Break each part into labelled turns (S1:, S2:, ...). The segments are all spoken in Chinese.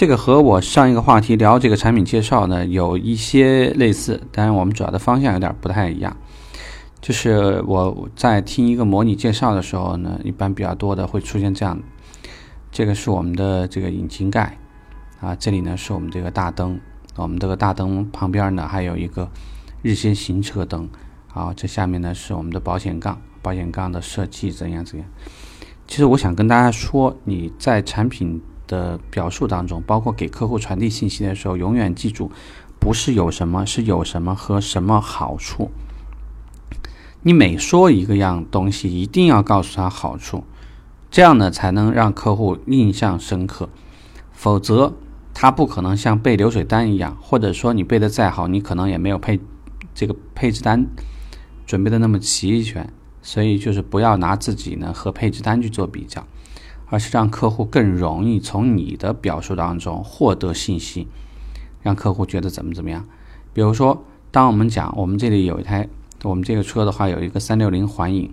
S1: 这个和我上一个话题聊这个产品介绍呢有一些类似，但是我们主要的方向有点不太一样。就是我在听一个模拟介绍的时候呢，一般比较多的会出现这样，这个是我们的这个引擎盖啊，这里呢是我们这个大灯，我们这个大灯旁边呢还有一个日间行车灯，啊，这下面呢是我们的保险杠，保险杠的设计怎样怎样。其实我想跟大家说，你在产品。的表述当中，包括给客户传递信息的时候，永远记住，不是有什么，是有什么和什么好处。你每说一个样东西，一定要告诉他好处，这样呢才能让客户印象深刻。否则，他不可能像背流水单一样，或者说你背的再好，你可能也没有配这个配置单准备的那么齐全。所以，就是不要拿自己呢和配置单去做比较。而是让客户更容易从你的表述当中获得信息，让客户觉得怎么怎么样。比如说，当我们讲我们这里有一台我们这个车的话，有一个三六零环影，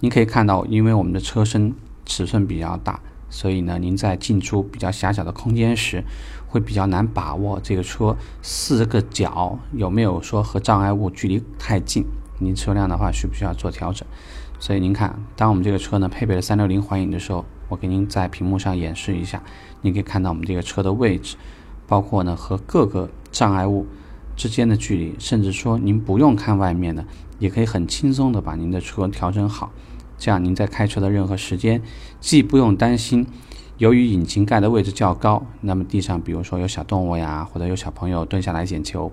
S1: 您可以看到，因为我们的车身尺寸比较大，所以呢，您在进出比较狭小的空间时，会比较难把握这个车四个角有没有说和障碍物距离太近。您车辆的话需不需要做调整？所以您看，当我们这个车呢配备了三六零环影的时候。我给您在屏幕上演示一下，你可以看到我们这个车的位置，包括呢和各个障碍物之间的距离，甚至说您不用看外面的，也可以很轻松的把您的车调整好。这样您在开车的任何时间，既不用担心由于引擎盖的位置较高，那么地上比如说有小动物呀，或者有小朋友蹲下来捡球，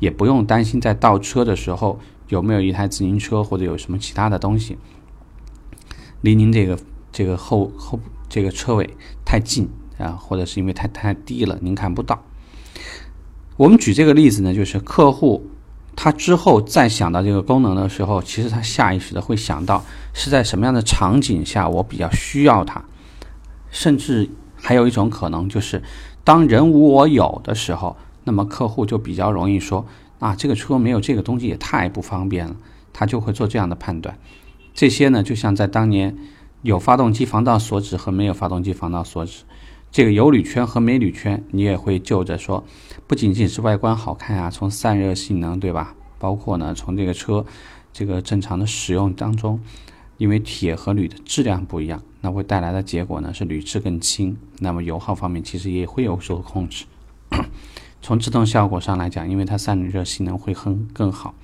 S1: 也不用担心在倒车的时候有没有一台自行车或者有什么其他的东西离您这个。这个后后这个车尾太近啊，或者是因为太太低了，您看不到。我们举这个例子呢，就是客户他之后再想到这个功能的时候，其实他下意识的会想到是在什么样的场景下我比较需要它，甚至还有一种可能就是当人无我有的时候，那么客户就比较容易说啊，这个车没有这个东西也太不方便了，他就会做这样的判断。这些呢，就像在当年。有发动机防盗锁止和没有发动机防盗锁止，这个有铝圈和没铝圈，你也会就着说，不仅仅是外观好看啊，从散热性能对吧？包括呢，从这个车这个正常的使用当中，因为铁和铝的质量不一样，那会带来的结果呢是铝质更轻，那么油耗方面其实也会有所控制。从制动效果上来讲，因为它散热性能会更更好，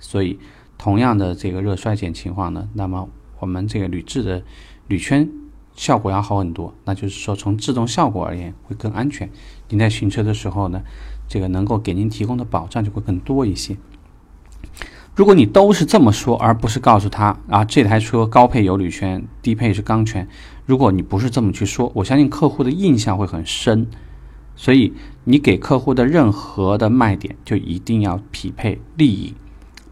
S1: 所以同样的这个热衰减情况呢，那么。我们这个铝制的铝圈效果要好很多，那就是说从制动效果而言会更安全。您在行车的时候呢，这个能够给您提供的保障就会更多一些。如果你都是这么说，而不是告诉他啊，这台车高配有铝圈，低配是钢圈。如果你不是这么去说，我相信客户的印象会很深。所以你给客户的任何的卖点就一定要匹配利益，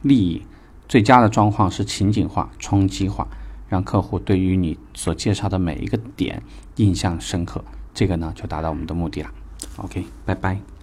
S1: 利益。最佳的状况是情景化、冲击化，让客户对于你所介绍的每一个点印象深刻，这个呢就达到我们的目的了。OK，拜拜。